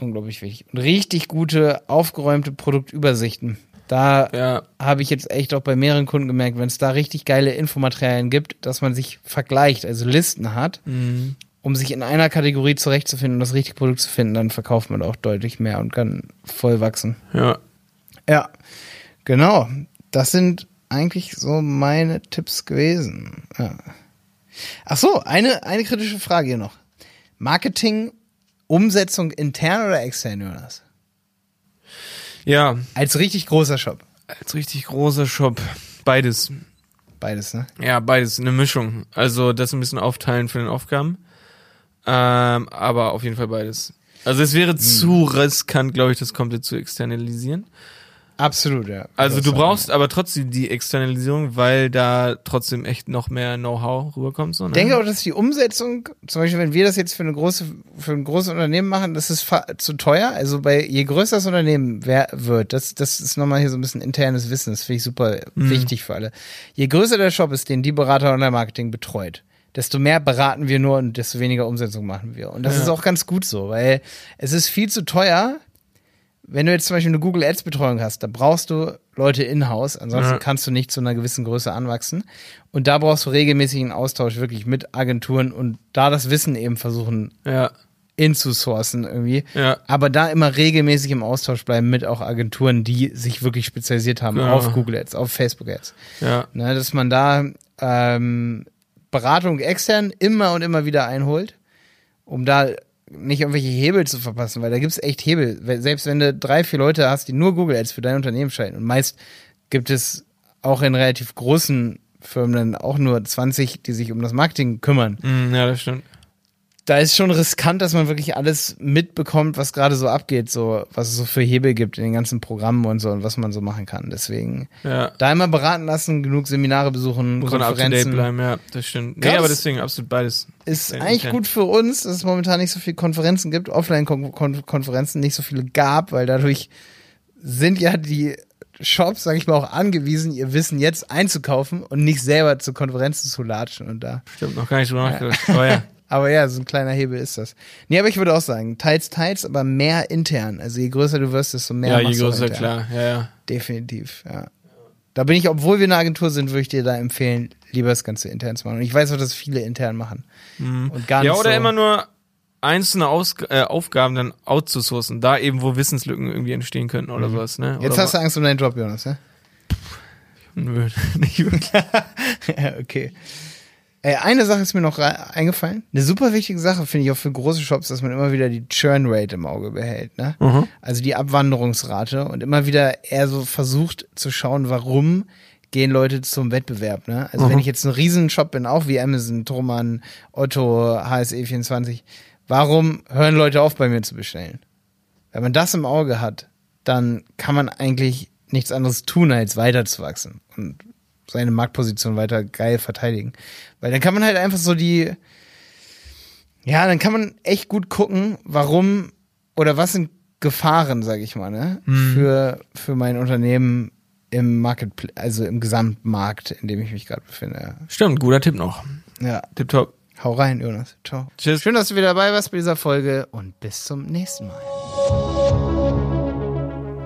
Unglaublich wichtig. Und richtig gute, aufgeräumte Produktübersichten. Da Ja, habe ich jetzt echt auch bei mehreren Kunden gemerkt, wenn es da richtig geile Infomaterialien gibt, dass man sich vergleicht, also Listen hat, mhm. um sich in einer Kategorie zurechtzufinden und das richtige Produkt zu finden, dann verkauft man auch deutlich mehr und kann voll wachsen. ja. Ja, genau. Das sind eigentlich so meine Tipps gewesen. Ja. Ach so, eine, eine kritische Frage hier noch. Marketing, Umsetzung intern oder extern, Jonas? Ja, Als richtig großer Shop. als richtig großer Shop. Beides. Beides, ne? Ja, beides. Eine Mischung. Also das ein bisschen aufteilen für den Aufgaben. Ähm, aber auf jeden Fall beides. Also es Hm. wäre zu riskant, glaube ich, das komplett zu externalisieren. Absolut, ja. Also du brauchst aber trotzdem die Externalisierung, weil da trotzdem echt noch mehr Know-how rüberkommt. So, ne? Ich denke auch, dass die Umsetzung, zum Beispiel, wenn wir das jetzt für eine große, für ein großes Unternehmen machen, das ist zu teuer. Also bei je größer das Unternehmen wer, wird, das, das ist nochmal hier so ein bisschen internes Wissen, das finde ich super wichtig für alle. Je größer der Shop ist, den die Berater Online-Marketing betreut, desto mehr beraten wir nur und desto weniger Umsetzung machen wir. Und das Ja. ist auch ganz gut so, weil es ist viel zu teuer, wenn du jetzt zum Beispiel eine Google Ads Betreuung hast, da brauchst du Leute in-house, ansonsten Ja. kannst du nicht zu einer gewissen Größe anwachsen. Und da brauchst du regelmäßigen Austausch wirklich mit Agenturen und da das Wissen eben versuchen Ja, inzusourcen irgendwie. ja. Aber da immer regelmäßig im Austausch bleiben mit auch Agenturen, die sich wirklich spezialisiert haben Genau. auf Google Ads, auf Facebook Ads. Ja, Ne, dass man da ähm, Beratung extern immer und immer wieder einholt, um da nicht irgendwelche Hebel zu verpassen, weil da gibt's echt Hebel. Selbst wenn du drei, vier Leute hast, die nur Google Ads für dein Unternehmen schalten und meist gibt es auch in relativ großen Firmen dann auch nur 20, die sich um das Marketing kümmern. Mm, ja, das stimmt. Da ist schon riskant, dass man wirklich alles mitbekommt, was gerade so abgeht, so was es so für Hebel gibt in den ganzen Programmen und so und was man so machen kann. Deswegen Ja. da immer beraten lassen, genug Seminare besuchen, Muss Konferenzen. bleiben, ja, das stimmt. Nee, aber deswegen absolut beides. Ist Ja, eigentlich gut für uns, dass es momentan nicht so viele Konferenzen gibt, Offline-Konferenzen nicht so viele gab, weil dadurch sind ja die Shops, sag ich mal, auch angewiesen, ihr Wissen jetzt einzukaufen und nicht selber zu Konferenzen zu latschen und da. Stimmt, noch gar nicht drüber nachgedacht. Aber ja. Aber ja, so ein kleiner Hebel ist das. Nee, aber ich würde auch sagen, teils, teils, aber mehr intern. Also je größer du wirst, desto mehr Ja, je größer, intern. klar. Ja, ja. Definitiv, ja. Da bin ich, obwohl wir eine Agentur sind, würde ich dir da empfehlen, lieber das Ganze intern zu machen. Und ich weiß auch, dass viele intern machen. Und gar Mhm. Ja, nicht oder so. immer nur einzelne Aus äh, Aufgaben dann outzusourcen, da eben, wo Wissenslücken irgendwie entstehen könnten oder sowas, ne? Mhm. Jetzt oder hast du Angst um deinen Job, Jonas, ne? Nö, nicht wirklich. ja, okay. Äh, eine Sache ist mir noch eingefallen. Eine super wichtige Sache finde ich auch für große Shops, dass man immer wieder die Churn Rate im Auge behält, ne? Mhm. Also die Abwanderungsrate und immer wieder eher so versucht zu schauen, warum gehen Leute zum Wettbewerb, ne? Also wenn ich jetzt ein Riesenshop bin, auch wie Amazon, Thomann, Otto, HSE24, warum hören Leute auf bei mir zu bestellen? Wenn man das im Auge hat, dann kann man eigentlich nichts anderes tun, als weiterzuwachsen und seine Marktposition weiter geil verteidigen. Weil dann kann man halt einfach so die, Ja, dann kann man echt gut gucken, warum oder was sind Gefahren, sage ich mal, ne, Mhm. für für mein Unternehmen im Market, also im Gesamtmarkt, in dem ich mich gerade befinde. Stimmt, guter Tipp noch. Ja, Tipptopp. hau rein, Jonas. Ciao. Tschüss. Schön, dass du wieder dabei warst bei dieser Folge und bis zum nächsten Mal.